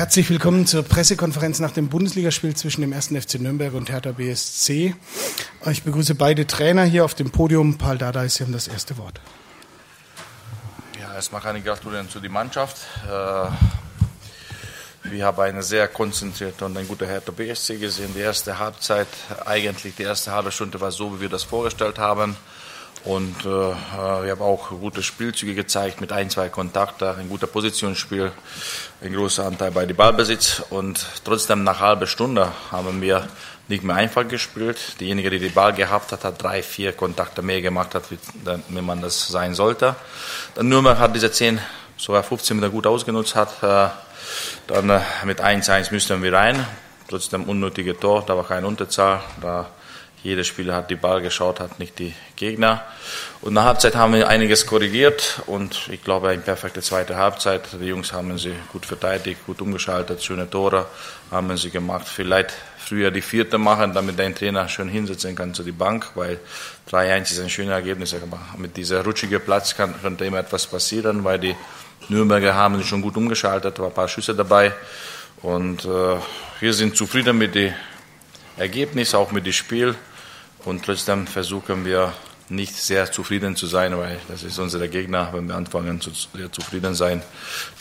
Herzlich willkommen zur Pressekonferenz nach dem Bundesligaspiel zwischen dem 1. FC Nürnberg und Hertha BSC. Ich begrüße beide Trainer hier auf dem Podium. Paul Dardai, Sie haben das erste Wort. Ja, erstmal kann ich gratulieren zu der Mannschaft. Äh, wir haben eine sehr konzentrierte und eine gute Hertha BSC gesehen. Die erste Halbzeit, eigentlich die erste halbe Stunde war so, wie wir das vorgestellt haben. Und äh, wir haben auch gute Spielzüge gezeigt mit ein, zwei Kontakten, ein guter Positionsspiel, ein großer Anteil bei dem Ballbesitz. Und trotzdem nach halber Stunde haben wir nicht mehr einfach gespielt. Diejenige, die den Ball gehabt hat, hat drei, vier Kontakte mehr gemacht, hat, wie man das sein sollte. Dann Nürnberg hat diese 10, sogar 15 Meter gut ausgenutzt hat. Äh, dann äh, mit 1-1 müssten wir rein. Trotzdem unnötige Tor, da war keine Unterzahl. Da jeder Spieler hat die Ball geschaut, hat nicht die Gegner. Und nach Halbzeit haben wir einiges korrigiert und ich glaube, eine perfekte zweite Halbzeit. Die Jungs haben sie gut verteidigt, gut umgeschaltet, schöne Tore haben sie gemacht. Vielleicht früher die vierte machen, damit dein Trainer schön hinsetzen kann zu die Bank, weil 3-1 ist ein schönes Ergebnis. Aber mit dieser rutschigen Platz kann, könnte immer etwas passieren, weil die Nürnberger haben sich schon gut umgeschaltet, war ein paar Schüsse dabei. Und äh, wir sind zufrieden mit dem Ergebnis, auch mit dem Spiel. Und trotzdem versuchen wir nicht sehr zufrieden zu sein, weil das ist unser Gegner. Wenn wir anfangen zu sehr zufrieden sein,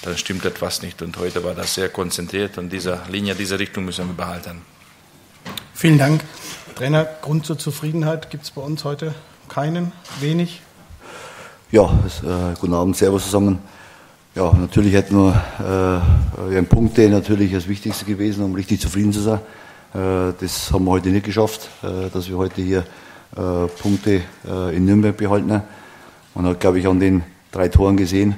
dann stimmt etwas nicht. Und heute war das sehr konzentriert und diese Linie, diese Richtung müssen wir behalten. Vielen Dank. Trainer, Grund zur Zufriedenheit gibt es bei uns heute keinen, wenig? Ja, äh, guten Abend, Servus zusammen. Ja, natürlich hätten wir äh, ein Punkte natürlich das Wichtigste gewesen, um richtig zufrieden zu sein. Äh, das haben wir heute nicht geschafft, äh, dass wir heute hier äh, Punkte in Nürnberg behalten. Man hat, glaube ich, an den drei Toren gesehen,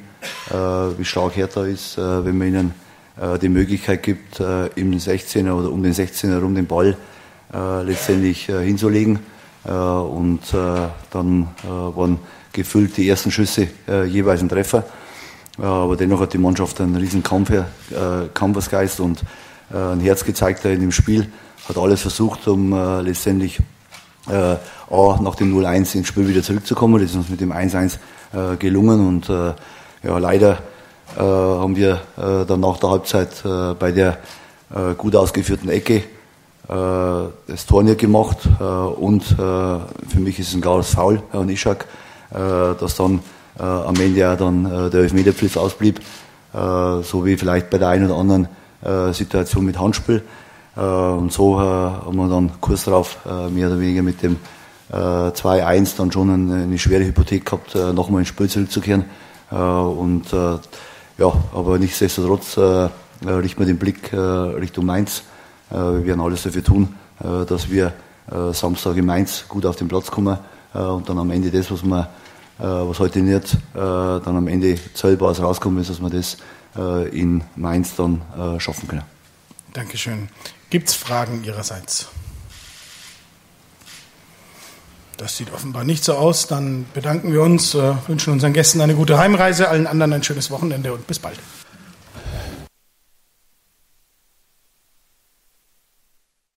wie stark Hertha ist, wenn man ihnen die Möglichkeit gibt, im 16er oder um den 16er herum den Ball letztendlich hinzulegen. Und dann waren gefüllt die ersten Schüsse jeweils ein Treffer. Aber dennoch hat die Mannschaft einen riesen Kampf, Kampfesgeist und ein Herz gezeigt in dem Spiel hat alles versucht, um äh, letztendlich äh, A, nach dem 0-1 ins Spiel wieder zurückzukommen. Das ist uns mit dem 1-1 äh, gelungen und äh, ja, leider äh, haben wir äh, dann nach der Halbzeit äh, bei der äh, gut ausgeführten Ecke äh, das Tor nicht gemacht äh, und äh, für mich ist es ein klares Foul an äh, dass dann äh, am Ende ja dann äh, der Elfmeterpflicht ausblieb, äh, so wie vielleicht bei der einen oder anderen äh, Situation mit Handspiel. Äh, und so äh, haben wir dann kurz darauf mehr oder weniger mit dem 2-1 dann schon eine, eine, schwere Hypothek gehabt, nochmal ins Spiel zurückzukehren. und ja, aber nichtsdestotrotz richten wir den Blick Richtung Mainz. wir werden alles dafür tun, dass wir Samstag in Mainz gut auf den Platz kommen und dann am Ende das, was wir was heute nicht dann am Ende zählbares rauskommen ist, dass wir das in Mainz dann schaffen können. Dankeschön. Gibt es Fragen Ihrerseits? Das sieht offenbar nicht so aus. Dann bedanken wir uns, äh, wünschen unseren Gästen eine gute Heimreise, allen anderen ein schönes Wochenende und bis bald.